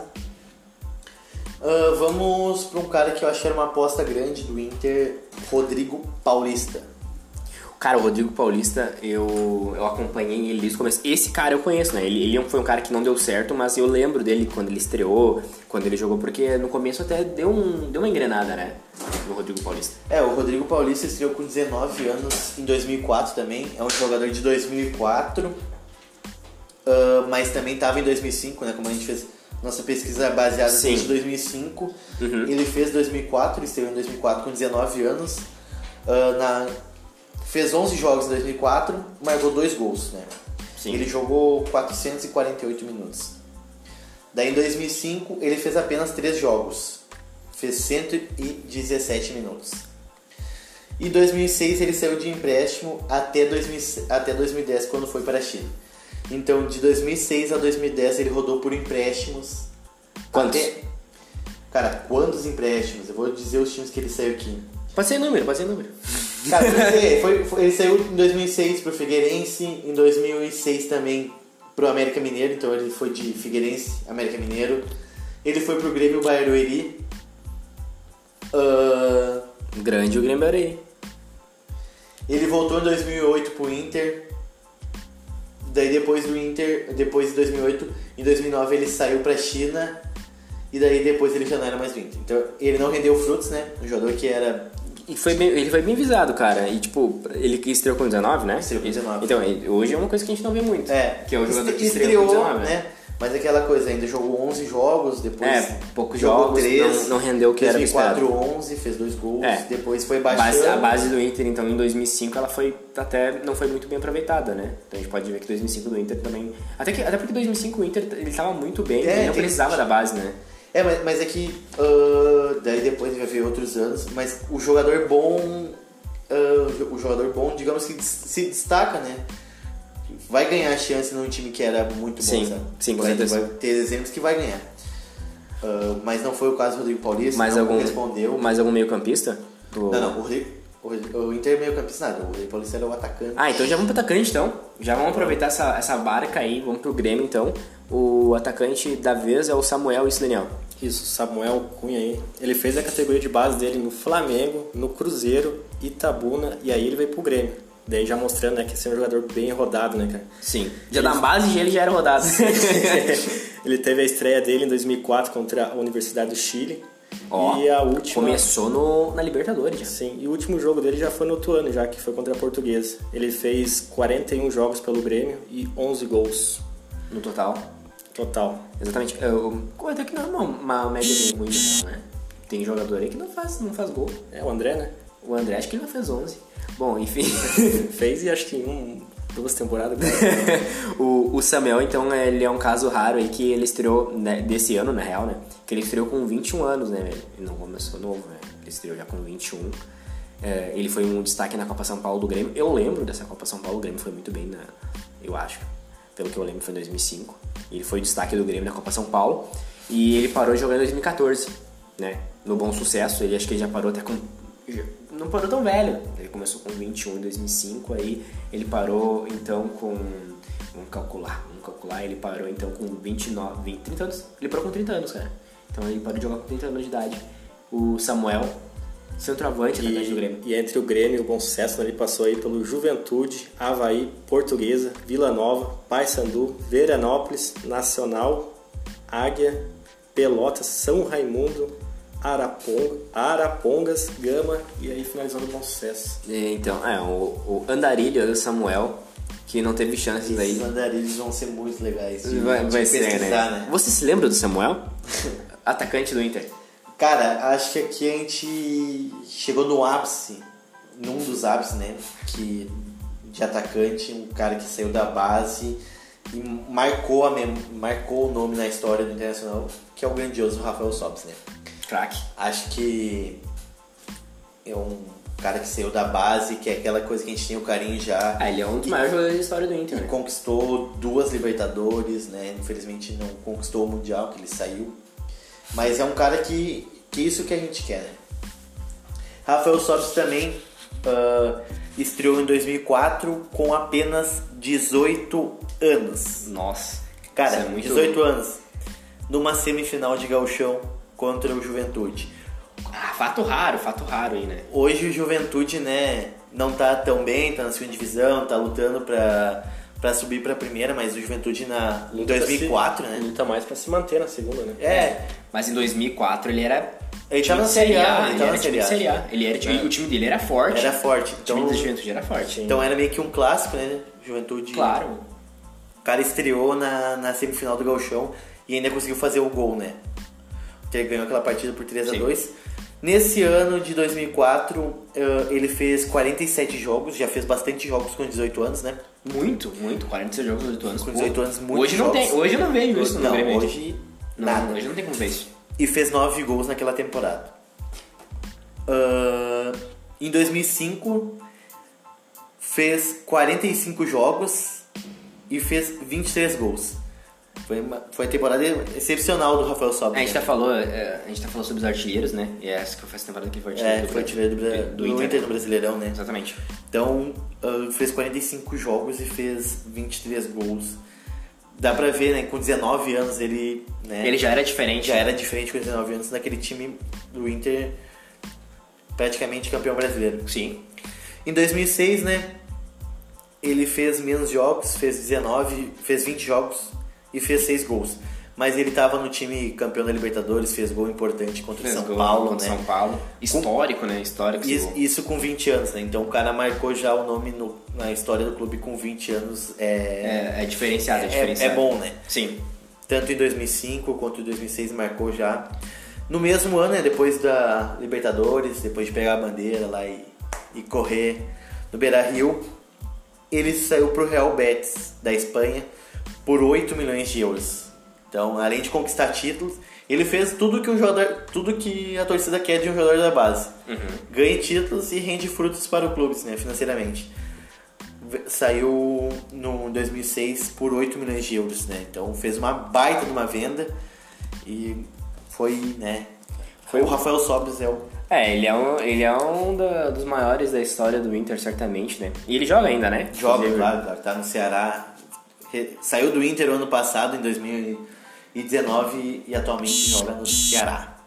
Uh, vamos para um cara que eu achei uma aposta grande do Inter, Rodrigo Paulista. Cara, o Rodrigo Paulista, eu, eu acompanhei ele desde o começo. Esse cara eu conheço, né? Ele, ele foi um cara que não deu certo, mas eu lembro dele quando ele estreou, quando ele jogou, porque no começo até deu, um, deu uma engrenada, né? O Rodrigo Paulista. É, o Rodrigo Paulista estreou com 19 anos em 2004 também. É um jogador de 2004, uh, mas também estava em 2005, né? Como a gente fez nossa pesquisa baseada em 2005. Uhum. Ele fez 2004, estreou em 2004 com 19 anos. Uh, na, fez 11 jogos em 2004, marcou dois gols, né? Sim. Ele jogou 448 minutos. Daí em 2005 ele fez apenas 3 jogos, fez 117 minutos. Em 2006 ele saiu de empréstimo até, 2000, até 2010 quando foi para a China. Então, de 2006 a 2010 ele rodou por empréstimos. Quantos? Até... Cara, quantos empréstimos? Eu vou dizer os times que ele saiu aqui. Passei número, passei número. Cara, foi, foi, ele saiu em 2006 pro Figueirense, em 2006 também pro América Mineiro, então ele foi de Figueirense, América Mineiro. Ele foi pro Grêmio Barueri. Uh... Grande o Grêmio Barueri. Ele voltou em 2008 pro Inter. Daí depois do Inter, depois de 2008, em 2009 ele saiu pra China. E daí depois ele já não era mais do Inter. Então ele não rendeu frutos, né? Um jogador que era e foi bem, ele foi bem visado, cara. E, tipo, ele estreou com 19, né? Estreou com 19. Então, hoje é uma coisa que a gente não vê muito. É. Que é o jogador que estreou, com 19, né? Mas aquela coisa, ainda jogou 11 jogos, depois é, poucos jogos, 3, não, não rendeu o que 2004, era 2004, 11, fez dois gols, é. depois foi baixando. A base do Inter, então, em 2005, ela foi até não foi muito bem aproveitada, né? Então a gente pode ver que 2005 do Inter também... Até, que, até porque 2005 o Inter, ele tava muito bem, é, ele não precisava da base, né? É, mas, mas é que uh, daí depois vai ver outros anos, mas o jogador bom, uh, o jogador bom, digamos que se destaca, né? Vai ganhar chance num time que era muito bom, sim, sabe? Sim, vai, vai ter exemplos que vai ganhar. Uh, mas não foi o caso do Rodrigo Paulista, mais não algum, respondeu. Mais algum meio campista? Do... Não, não, o Rodrigo, o Inter é meio campista nada, o Rodrigo Paulista era o atacante. Ah, então já vamos pro atacante então. Já vamos aproveitar essa, essa barca aí, vamos pro Grêmio então. O atacante da vez é o Samuel, isso, Daniel? Isso, Samuel Cunha aí. Ele fez a categoria de base dele no Flamengo, no Cruzeiro, Itabuna e aí ele veio pro Grêmio. Daí já mostrando né, que esse é um jogador bem rodado, né, cara? Sim. Já ele... da base ele já era rodado. ele teve a estreia dele em 2004 contra a Universidade do Chile. Ó, e a última... Começou no, na Libertadores já. Sim, e o último jogo dele já foi no outro ano, já que foi contra a Portuguesa. Ele fez 41 jogos pelo Grêmio e 11 gols. No total? Total. Exatamente. Eu, até que não é uma, uma média ruim, né? Tem jogador aí que não faz, não faz gol. É, o André, né? O André acho que ele não fez 11. Bom, enfim. fez e acho que um, duas temporadas. o, o Samuel, então, ele é um caso raro aí que ele estreou né, desse ano, na real, né? Que ele estreou com 21 anos, né? Ele não começou novo, né? Ele estreou já com 21. É, ele foi um destaque na Copa São Paulo do Grêmio. Eu lembro dessa Copa São Paulo, o Grêmio foi muito bem, na, eu acho. Pelo que eu lembro, foi em 2005. Ele foi destaque do Grêmio na Copa São Paulo. E ele parou de jogar em 2014, né? No bom sucesso. Ele acho que ele já parou até com. Não parou tão velho. Ele começou com 21 em 2005, aí ele parou então com. Vamos calcular, vamos calcular. Ele parou então com 29, 20, 30 anos. Ele parou com 30 anos, cara. Então ele parou de jogar com 30 anos de idade. O Samuel, centroavante e, do Grêmio. E entre o Grêmio e o Bom Sucesso, ele passou aí pelo Juventude, Havaí, Portuguesa, Vila Nova, Paysandu, Veranópolis, Nacional, Águia, Pelotas, São Raimundo, Araponga, Arapongas, Gama e aí finalizando o Bom Sucesso. Então, é, o, o Andarilho do Samuel, que não teve chances Esses aí. Os andarilhos vão ser muito legais. De, vai, vai ser, né? né? Você se lembra do Samuel? Atacante do Inter. Cara, acho que aqui a gente chegou no ápice, num dos ápices, né? Que de atacante, um cara que saiu da base e marcou, a marcou o nome na história do Internacional, que é o grandioso Rafael Sobis, né? Crack. Acho que é um cara que saiu da base, que é aquela coisa que a gente tem o carinho já. Ah, ele é um dos maiores jogadores da história do Inter. Né? Conquistou duas Libertadores, né? Infelizmente não conquistou o Mundial, que ele saiu. Mas é um cara que, que isso que a gente quer, né? Rafael Sobis também uh, estreou em 2004 com apenas 18 anos. Nossa. Cara, é muito... 18 anos. Numa semifinal de gauchão contra o Juventude. Ah, fato raro, fato raro aí, né? Hoje o Juventude, né, não tá tão bem, tá na segunda divisão, tá lutando pra, pra subir pra primeira, mas o Juventude na, em 2004, se, né? Luta mais pra se manter na segunda, né? É, Mas em 2004 ele era. Ele tava na Série A, ele ele tava era na Série A. Série A. Ele era time, O time dele era forte. era forte. O Então, time da Juventude era forte. então era meio que um clássico, né? Juventude. Claro. O cara estreou na, na semifinal do Gauchão e ainda conseguiu fazer o gol, né? Ele ganhou aquela partida por 3 a Sim. 2 Nesse ano de 2004, eh, ele fez 47 jogos, já fez bastante jogos com 18 anos, né? Muito, muito. 46 jogos, 18 anos. Com pô. 18 anos, muito Hoje não jogos. tem. Hoje não vejo isso Não, Grêmio. hoje Não, nada. Hoje não tem como ver isso. E fez 9 gols naquela temporada. Ah, em 2005, fez 45 jogos e fez 23 gols. Foi uma, foi uma temporada excepcional do Rafael Sobis. A gente tá falou, é, a gente tá falando sobre os artilheiros, né? E essa que foi essa temporada que foi artilheiro É, do foi artilheiro do, do do Inter. Inter no Brasileirão, né? Exatamente. Então, ah, fez 45 jogos e fez 23 gols. Dá pra ver, né? Com 19 anos ele... Né, Ele já era diferente. já era diferente com 19 anos naquele time do Inter, praticamente campeão brasileiro. Sim. Em 2006, né? Ele fez menos jogos, fez 19, fez 20 jogos e fez 6 gols. Mas ele estava no time campeão da Libertadores, fez gol importante contra o São gol Paulo, né? São Paulo. Histórico, né? Histórico. Isso, isso com 20 anos, né? Então o cara marcou já o nome no- na história do clube com 20 anos. É, É, é diferenciado, é, é, diferenciado. é bom, né? Sim. Tanto em 2005 quanto em 2006 marcou já. No mesmo ano, né, depois da Libertadores, depois de pegar a bandeira lá e, e correr no Beira-Rio, ele saiu pro Real Betis da Espanha por 8 milhões de euros. Então, além de conquistar títulos, ele fez tudo que o jogador, tudo que a torcida quer de um jogador da base. Ganha títulos e rende frutos para o clube, né, financeiramente. Saiu no 2006 por 8 milhões de euros, né? Então fez uma baita de uma venda e foi, né? Foi o Rafael Sobres é o É, ele é um, ele é um da- dos maiores da história do Inter, certamente, né? E ele joga ainda, né? joga, claro, claro, tá no Ceará. Saiu do Inter ano passado, em 2019, e atualmente joga no Ceará.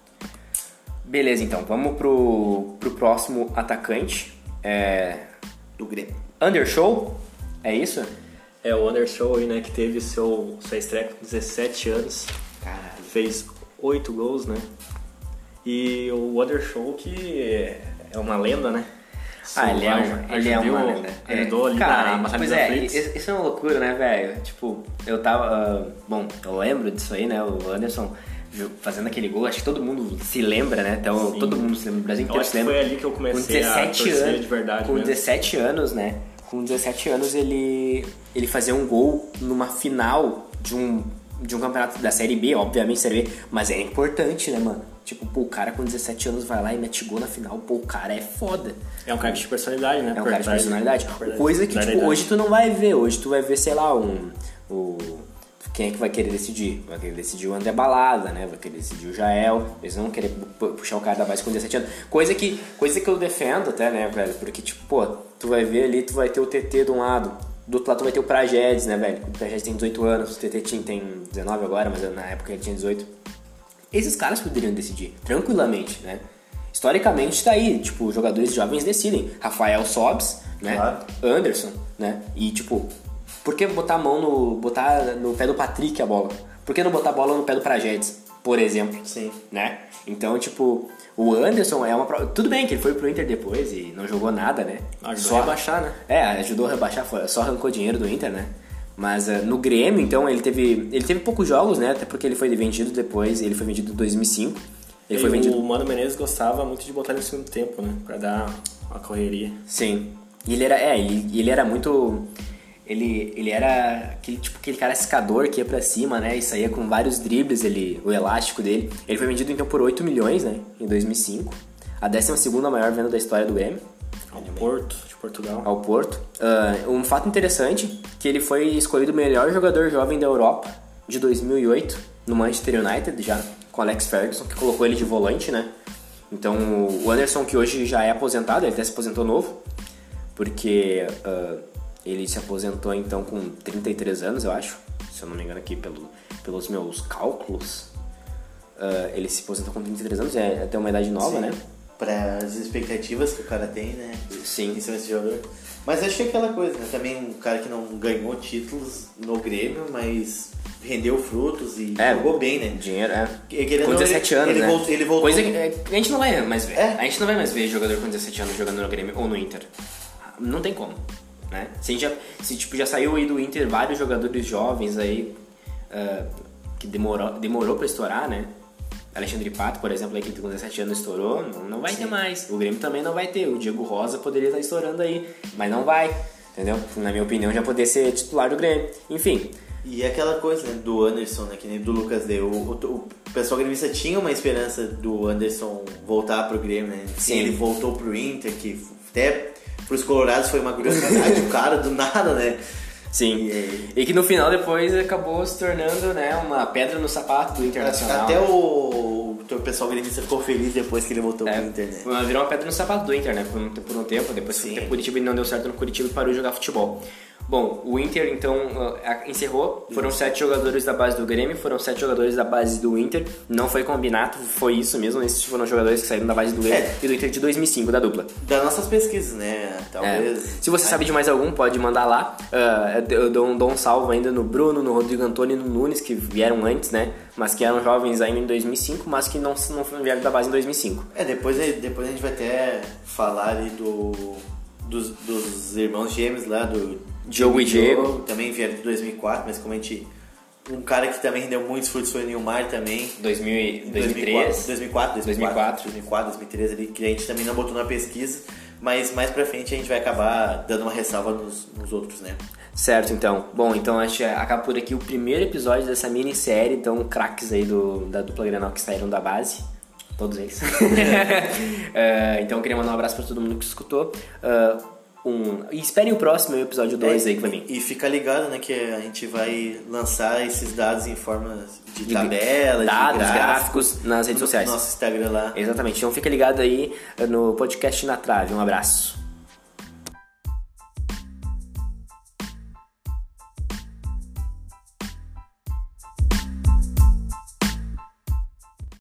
Beleza, então. Vamos pro, pro próximo atacante. É... Do Grêmio. Undershow? É isso? É o Undershow aí, né, que teve seu, sua estreia com 17 anos. Caralho. Fez 8 gols, né? E o Undershow que é é uma lenda, né? Ah, ele é, uma, ele é uma lenda. Ajudou é, ali cara, na, pois é, isso é uma loucura, né, velho? Tipo, eu tava. ah, bom, eu lembro disso aí, né? O Anderson fazendo aquele gol, acho que todo mundo se lembra, né? Então, Sim. todo mundo se lembra, o Brasil inteiro se lembra. foi ali que eu comecei com a 17 torcer anos, de verdade Com mesmo. 17 anos, né? Com 17 anos ele, ele fazia um gol numa final de um, de um campeonato da Série B, obviamente Série B, mas é importante, né, mano? Tipo, pô, o cara com 17 anos vai lá e mete gol na final, pô, o cara é foda. É um cara de personalidade, né? É um cara de trás- personalidade. Coisa que, tipo, hoje tu não vai ver. Hoje tu vai ver, sei lá, um. O, quem é que vai querer decidir? Vai querer decidir o André Balada, né? Vai querer decidir o Jael. Eles não vão querer pu- puxar o cara da base com 17 anos. Coisa que, coisa que eu defendo até, né, velho? Porque, tipo, pô, tu vai ver ali, tu vai ter o TT de um lado. Do outro lado tu vai ter o Prajedes, né, velho? O Prajedes tem 18 anos, o TT tinha- tem 19 agora, mas na época ele tinha 18. Esses caras poderiam decidir, tranquilamente, né? Historicamente tá aí, tipo, jogadores jovens decidem. Rafael Sobs, né? Claro. Anderson, né? E tipo, por que botar a mão no. botar no pé do Patrick a bola? Por que não botar a bola no pé do Prajedes, por exemplo? Sim. Né? Então, tipo, o Anderson é uma. pro- Tudo bem que ele foi pro Inter depois e não jogou nada, né? Ajudou a rebaixar, né? É, ajudou a rebaixar, só arrancou dinheiro do Inter, né? Mas eh, no Grêmio, então, ele teve, ele teve poucos jogos, né? Até porque ele foi vendido depois, ele foi vendido em 2005. Ele E foi vendido. O Mano Menezes gostava muito de botar ele no segundo tempo, né? Pra dar uma correria. Sim. E ele era, é, ele, ele era muito. Ele, ele era aquele, tipo, aquele cara escador que ia pra cima, né? E saía com vários dribles, ele, o elástico dele. Ele foi vendido então por 8 milhões, né? Em 2005. A 12 maior venda da história do Grêmio. Ao Porto, de Portugal. ao Porto. Ah, um fato interessante, que ele foi escolhido o melhor jogador jovem da Europa de 2008, no Manchester United já. com Alex Ferguson, que colocou ele de volante, né? Então o Anderson, que hoje já é aposentado, ele até se aposentou novo, porque uh, ele se aposentou então com 33 anos, eu acho, se eu não me engano aqui pelo, pelos meus cálculos. Uh, ele se aposentou com 33 anos, é até uma idade nova, Sim. né? Para as expectativas que o cara tem, né? Sim. Em cima desse jogador. Mas acho que é aquela coisa, né? Também um cara que não ganhou títulos no Grêmio, mas rendeu frutos e É, jogou bem, né? Dinheiro, é. E querendo Com ou não, 17 ele- anos, ele né? voltou- ele voltou- Coisa que é, a gente não vai mais ver. É. A gente não vai mais ver jogador com 17 anos jogando no Grêmio ou no Inter. Não tem como, né? Se, já, se tipo, já saiu aí do Inter vários jogadores jovens aí ah, que demorou, demorou pra estourar, né? Alexandre Pato, por exemplo, aí que com 17 anos estourou, não, não vai ter mais. O Grêmio também não vai ter. O Diego Rosa poderia estar estourando aí, mas não vai. Entendeu? Na minha opinião, já poderia ser titular do Grêmio. Enfim, E é aquela coisa, né, do Anderson, né, que nem do Lucas Day. O, o, o pessoal gremista tinha uma esperança do Anderson voltar pro Grêmio, né? Sim. Ele voltou pro Inter, que até pros colorados foi uma curiosidade, o cara do nada, né? Sim. E- E que no final depois acabou se tornando né, uma pedra no sapato do Internacional. Até o, o pessoal gremista ficou feliz depois que ele voltou É, pro Inter, né? virou uma pedra no sapato do Inter, né? Por um, por um tempo, depois que Sim. foi até Curitiba não deu certo no Curitiba e parou de jogar futebol. Bom, o Inter então uh, encerrou. Foram sete jogadores da base do Grêmio, foram sete jogadores da base do Inter. Não foi combinado, foi isso mesmo. Esses foram jogadores que saíram da base do Grêmio É. e do Inter de 2005, da dupla. Das nossas pesquisas, né? Talvez. É. Se você sabe de mais algum, pode mandar lá. Uh, eu dou um, dou um salvo ainda no Bruno, no Rodrigo Antônio e no Nunes, que vieram antes, né? Mas que eram jovens ainda em 2005, mas que não, não vieram da base em 2005. É, depois, depois a gente vai até falar ali do, dos, dos irmãos gêmeos lá, do Diogo e Diego. Também vieram de 2004, mas como a gente... Um cara que também rendeu muitos frutos foi o Nilmar também. 2000, e- 2003. 2004, 2004, 2004. 2004, 2013 ali, que a gente também não botou na pesquisa. Mas mais pra frente a gente vai acabar dando uma ressalva nos, nos outros, né? Certo, então. Bom, então acho que acaba por aqui o primeiro episódio dessa minissérie. Então, craques aí do, da dupla Granal que saíram da base. Todos eles. Eh, então, eu queria mandar um abraço pra todo mundo que escutou. Eh, um, e esperem o próximo episódio 2 aí que vai vir. E fica ligado, né, que a gente vai lançar esses dados em forma de De tabela, dados, de gráficos nas redes no sociais. nosso Instagram lá. Exatamente. Então, fica ligado aí no podcast Na Trave. Um abraço.